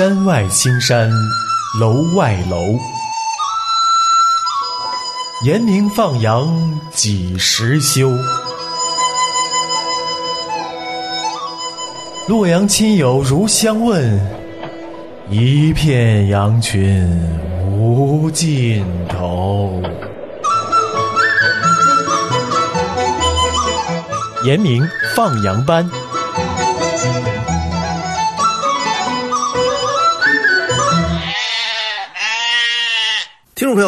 山外青山楼外楼，严明放羊几时休？洛阳亲友如相问，一片羊群无尽头。严明放羊班。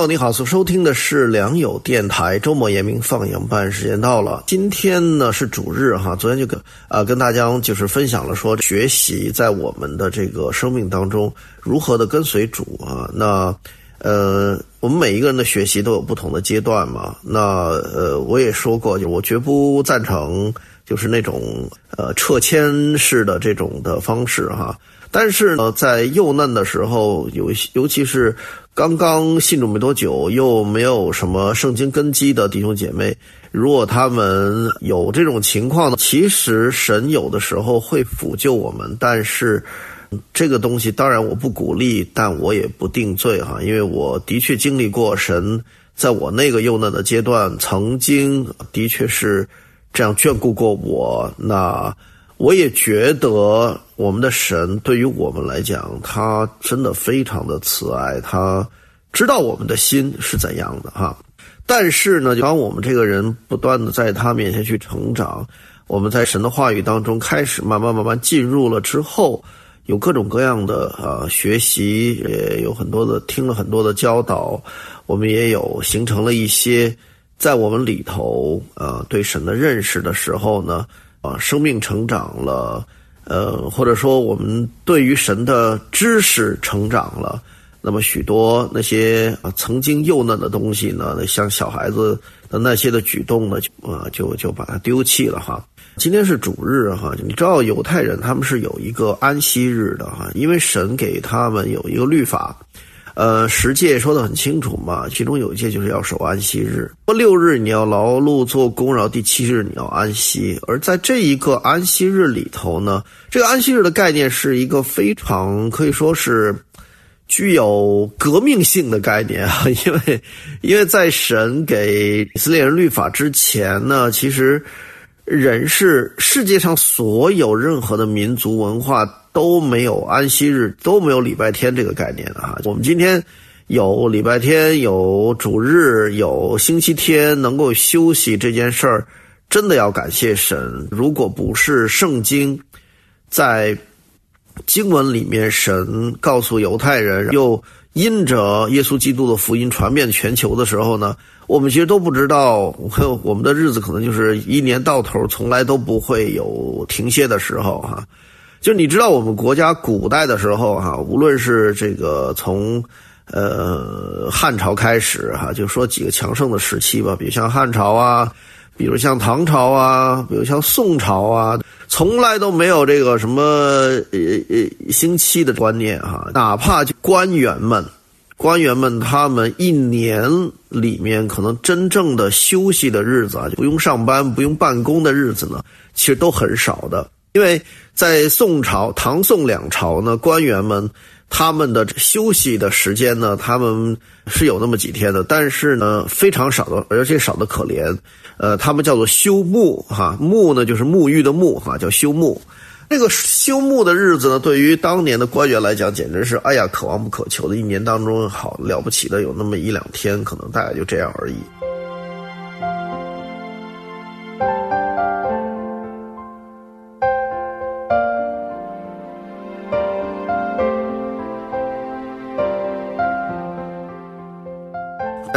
你好，所收听的是良友电台周末严明放羊班，时间到了。今天呢是主日哈，昨天就跟啊跟大家就是分享了说学习在我们的这个生命当中如何的跟随主啊。那呃，我们每一个人的学习都有不同的阶段嘛。那呃，我也说过，就我绝不赞成就是那种呃撤迁式的这种的方式哈。但是呢，在幼嫩的时候，尤尤其是。刚刚信主没多久，又没有什么圣经根基的弟兄姐妹，如果他们有这种情况呢，其实神有的时候会辅救我们，但是这个东西当然我不鼓励，但我也不定罪哈，因为我的确经历过神在我那个幼嫩的阶段，曾经的确是这样眷顾过我，那我也觉得。我们的神对于我们来讲，他真的非常的慈爱，他知道我们的心是怎样的哈。但是呢，当我们这个人不断的在他面前去成长，我们在神的话语当中开始慢慢慢慢进入了之后，有各种各样的啊学习，也有很多的听了很多的教导，我们也有形成了一些在我们里头啊对神的认识的时候呢，啊生命成长了。呃，或者说我们对于神的知识成长了，那么许多那些啊曾经幼嫩的东西呢，像小孩子的那些的举动呢，啊就就把它丢弃了哈。今天是主日哈，你知道犹太人他们是有一个安息日的哈，因为神给他们有一个律法。呃，十诫说的很清楚嘛，其中有一诫就是要守安息日。过六日你要劳碌做工，然后第七日你要安息。而在这一个安息日里头呢，这个安息日的概念是一个非常可以说是具有革命性的概念啊，因为因为在神给以色列人律法之前呢，其实人是世界上所有任何的民族文化。都没有安息日，都没有礼拜天这个概念的哈。我们今天有礼拜天，有主日，有星期天能够休息这件事儿，真的要感谢神。如果不是圣经在经文里面，神告诉犹太人，又因着耶稣基督的福音传遍全球的时候呢，我们其实都不知道，我们的日子可能就是一年到头从来都不会有停歇的时候哈。就你知道，我们国家古代的时候，哈，无论是这个从，呃，汉朝开始，哈，就说几个强盛的时期吧，比如像汉朝啊，比如像唐朝啊，比如像宋朝啊，从来都没有这个什么呃呃星期的观念，哈，哪怕就官员们，官员们他们一年里面可能真正的休息的日子啊，就不用上班、不用办公的日子呢，其实都很少的。因为在宋朝、唐宋两朝呢，官员们他们的休息的时间呢，他们是有那么几天的，但是呢，非常少的，而且少的可怜。呃，他们叫做休沐，哈，沐呢就是沐浴的沐，哈，叫休沐。这个休沐的日子呢，对于当年的官员来讲，简直是哎呀，可望不可求的。一年当中，好了不起的有那么一两天，可能大概就这样而已。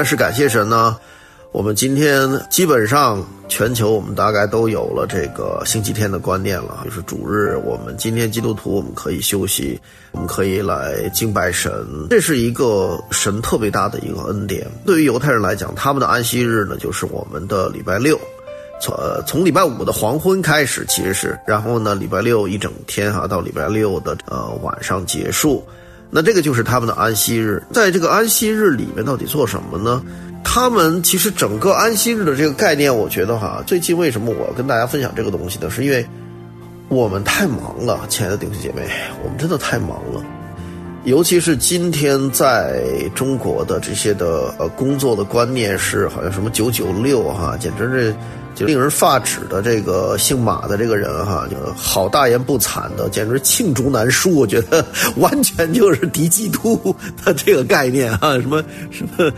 是感谢神呢，我们今天基本上全球我们大概都有了这个星期天的观念了，就是主日，我们今天基督徒我们可以休息，我们可以来敬拜神，这是一个神特别大的一个恩典。对于犹太人来讲，他们的安息日呢就是我们的礼拜六，从从礼拜五的黄昏开始，其实是，然后呢礼拜六一整天哈，到礼拜六的呃晚上结束。那这个就是他们的安息日，在这个安息日里面到底做什么呢？他们其实整个安息日的这个概念，我觉得哈，最近为什么我跟大家分享这个东西呢？是因为我们太忙了，亲爱的弟兄姐妹，我们真的太忙了。尤其是今天在中国的这些的呃工作的观念是好像什么九九六哈，简直是就令人发指的。这个姓马的这个人哈，就好大言不惭的，简直罄竹难书。我觉得完全就是敌基督的这个概念啊，什么什么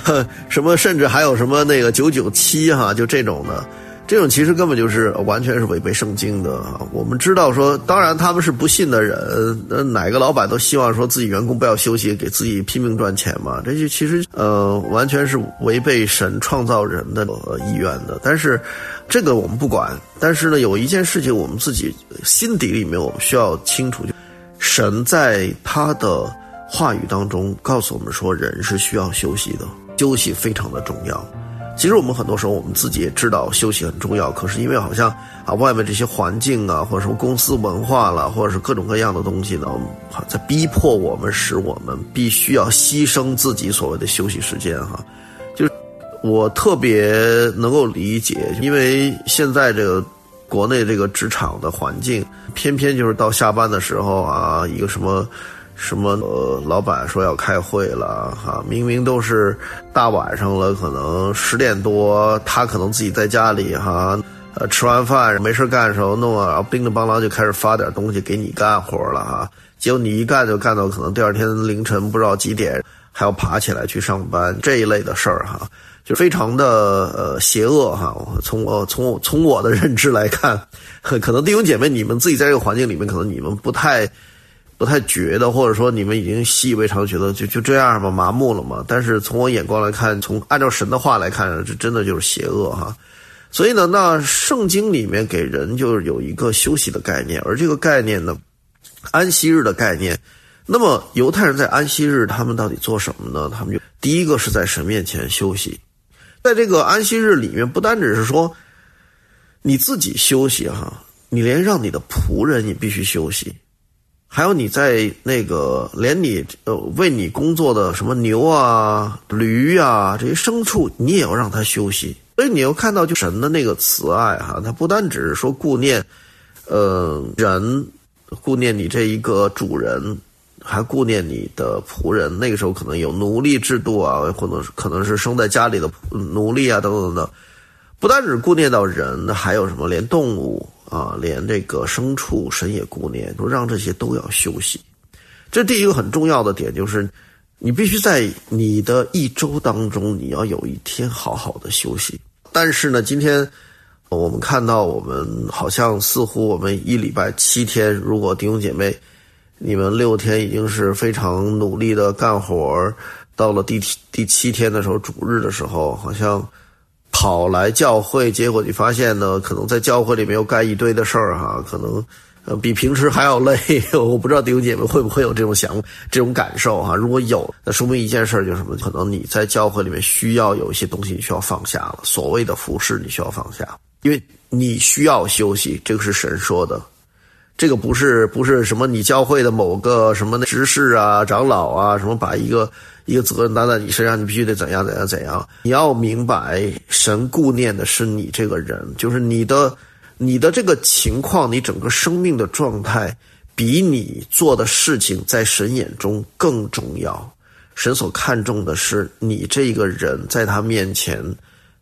什么，甚至还有什么那个九九七哈，就这种的。这种其实根本就是完全是违背圣经的！我们知道说，当然他们是不信的人，那哪个老板都希望说自己员工不要休息，给自己拼命赚钱嘛？这就其实呃，完全是违背神创造人的意愿的。但是这个我们不管。但是呢，有一件事情我们自己心底里面我们需要清楚，就神在他的话语当中告诉我们说，人是需要休息的，休息非常的重要。其实我们很多时候，我们自己也知道休息很重要，可是因为好像啊，外面这些环境啊，或者什么公司文化了，或者是各种各样的东西呢，在逼迫我们，使我们必须要牺牲自己所谓的休息时间哈。就是我特别能够理解，因为现在这个国内这个职场的环境，偏偏就是到下班的时候啊，一个什么。什么呃，老板说要开会了哈，明明都是大晚上了，可能十点多，他可能自己在家里哈，呃，吃完饭没事干的时候弄啊，然后叮铃邦啷就开始发点东西给你干活了哈，结果你一干就干到可能第二天凌晨不知道几点，还要爬起来去上班这一类的事儿哈，就非常的呃邪恶哈。从我从从我的认知来看，可能弟兄姐妹你们自己在这个环境里面，可能你们不太。不太觉得，或者说你们已经习以为常，觉得就就这样吧，麻木了嘛。但是从我眼光来看，从按照神的话来看，这真的就是邪恶哈。所以呢，那圣经里面给人就是有一个休息的概念，而这个概念呢，安息日的概念。那么犹太人在安息日，他们到底做什么呢？他们就第一个是在神面前休息，在这个安息日里面，不单只是说你自己休息哈，你连让你的仆人也必须休息。还有你在那个连你呃为你工作的什么牛啊、驴啊这些牲畜，你也要让它休息。所以你要看到就神的那个慈爱哈，他不单只是说顾念，呃人，顾念你这一个主人，还顾念你的仆人。那个时候可能有奴隶制度啊，或者可能是生在家里的奴隶啊等等等。不单只顾念到人，还有什么连动物。啊，连这个牲畜神也顾念，说让这些都要休息。这第一个很重要的点就是，你必须在你的一周当中，你要有一天好好的休息。但是呢，今天我们看到，我们好像似乎我们一礼拜七天，如果弟兄姐妹你们六天已经是非常努力的干活，到了第第七天的时候，主日的时候，好像。跑来教会，结果你发现呢，可能在教会里面又干一堆的事儿哈，可能呃比平时还要累。我不知道弟兄姐妹会不会有这种想这种感受哈？如果有，那说明一件事就是什么？可能你在教会里面需要有一些东西你需要放下了，所谓的服饰你需要放下，因为你需要休息，这个是神说的。这个不是不是什么你教会的某个什么执事啊、长老啊，什么把一个一个责任担在你身上，你必须得怎样怎样怎样。你要明白，神顾念的是你这个人，就是你的你的这个情况，你整个生命的状态，比你做的事情在神眼中更重要。神所看重的是你这个人在他面前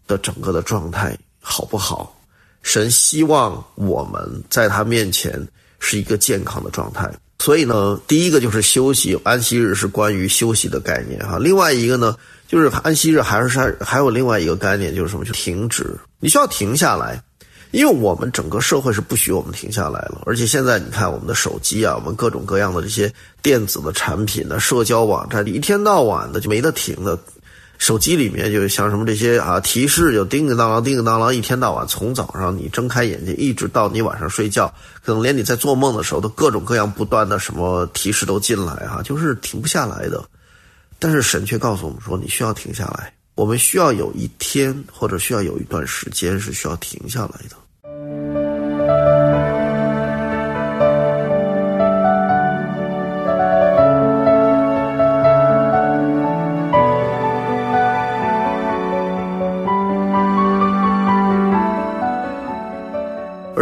的整个的状态好不好？神希望我们在他面前。是一个健康的状态，所以呢，第一个就是休息，安息日是关于休息的概念哈。另外一个呢，就是安息日还是还还有另外一个概念，就是什么？就停止，你需要停下来，因为我们整个社会是不许我们停下来了。而且现在你看，我们的手机啊，我们各种各样的这些电子的产品的社交网站，一天到晚的就没得停的。手机里面就像什么这些啊提示，就叮叮当啷，叮叮当啷，一天到晚，从早上你睁开眼睛，一直到你晚上睡觉，可能连你在做梦的时候，都各种各样不断的什么提示都进来哈，就是停不下来的。但是神却告诉我们说，你需要停下来，我们需要有一天或者需要有一段时间是需要停下来的。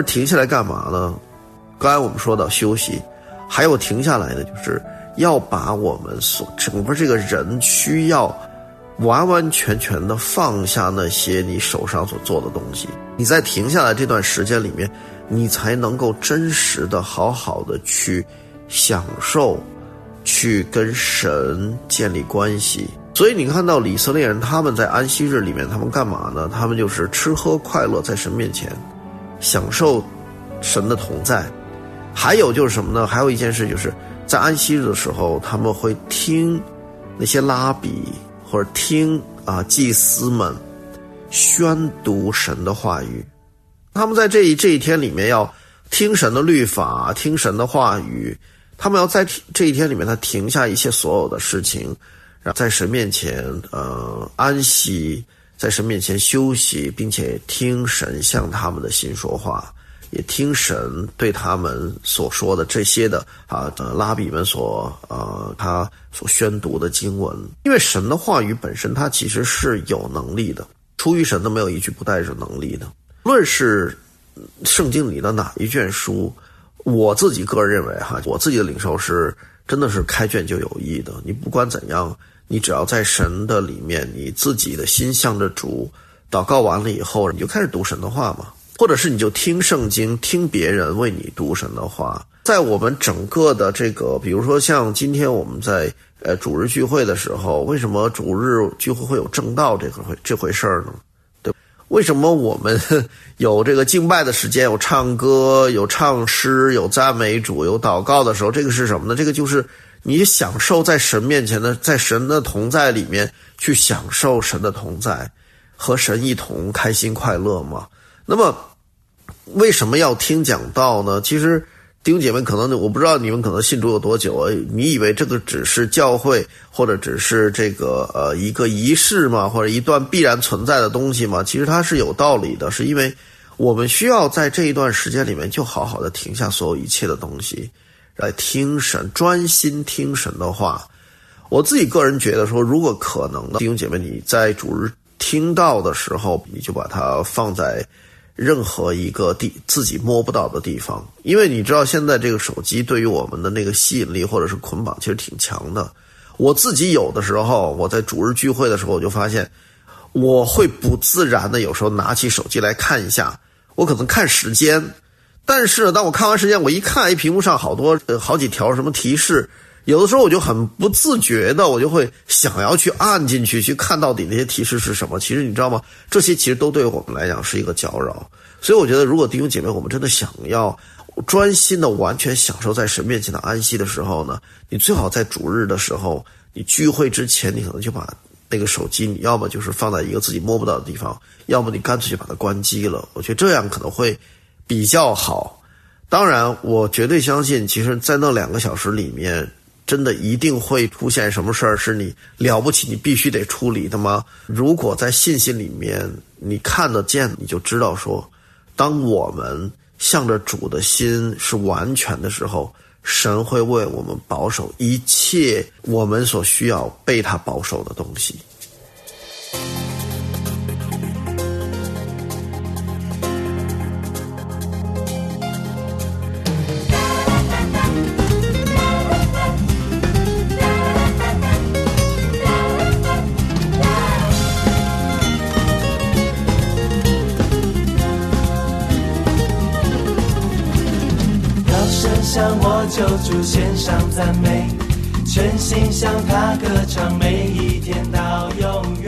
停下来干嘛呢？刚才我们说到休息，还有停下来的，就是要把我们所整个这个人需要完完全全的放下那些你手上所做的东西，你在停下来这段时间里面，你才能够真实的好好的去享受，去跟神建立关系。所以你看到以色列人他们在安息日里面，他们干嘛呢？他们就是吃喝快乐，在神面前享受神的同在。还有就是什么呢？还有一件事就是在安息日的时候，他们会听那些拉比或者听啊祭司们宣读神的话语。他们在这一这一天里面要听神的律法，听神的话语。他们要在这一天里面，他停下一切所有的事情。然后在神面前，呃，安息，在神面前休息，并且听神向他们的心说话，也听神对他们所说的这些的啊的，拉比们所呃他所宣读的经文。因为神的话语本身，它其实是有能力的，出于神的没有一句不带着能力的。论是圣经里的哪一卷书，我自己个人认为哈，我自己的领受是真的是开卷就有益的。你不管怎样。你只要在神的里面，你自己的心向着主，祷告完了以后，你就开始读神的话嘛，或者是你就听圣经，听别人为你读神的话。在我们整个的这个，比如说像今天我们在呃主日聚会的时候，为什么主日聚会会有正道这个这回事儿呢？对，为什么我们有这个敬拜的时间，有唱歌，有唱诗，有赞美主，有祷告的时候，这个是什么呢？这个就是。你享受在神面前的，在神的同在里面去享受神的同在，和神一同开心快乐吗？那么为什么要听讲道呢？其实弟兄姐妹可能我不知道你们可能信主有多久啊？你以为这个只是教会或者只是这个呃一个仪式吗？或者一段必然存在的东西吗？其实它是有道理的，是因为我们需要在这一段时间里面就好好的停下所有一切的东西。来听神，专心听神的话。我自己个人觉得说，如果可能的弟兄姐妹，你在主日听到的时候，你就把它放在任何一个地自己摸不到的地方，因为你知道现在这个手机对于我们的那个吸引力或者是捆绑，其实挺强的。我自己有的时候，我在主日聚会的时候，我就发现我会不自然的有时候拿起手机来看一下，我可能看时间。但是当我看完时间，我一看，哎，屏幕上好多呃好几条什么提示，有的时候我就很不自觉的，我就会想要去按进去，去看到底那些提示是什么。其实你知道吗？这些其实都对我们来讲是一个搅扰。所以我觉得，如果弟兄姐妹，我们真的想要专心的、完全享受在神面前的安息的时候呢，你最好在主日的时候，你聚会之前，你可能就把那个手机，你要么就是放在一个自己摸不到的地方，要么你干脆就把它关机了。我觉得这样可能会。比较好，当然，我绝对相信，其实，在那两个小时里面，真的一定会出现什么事儿是你了不起，你必须得处理的吗？如果在信心里面你看得见，你就知道说，当我们向着主的心是完全的时候，神会为我们保守一切我们所需要被他保守的东西。救主献上赞美，全心向他歌唱，每一天到永。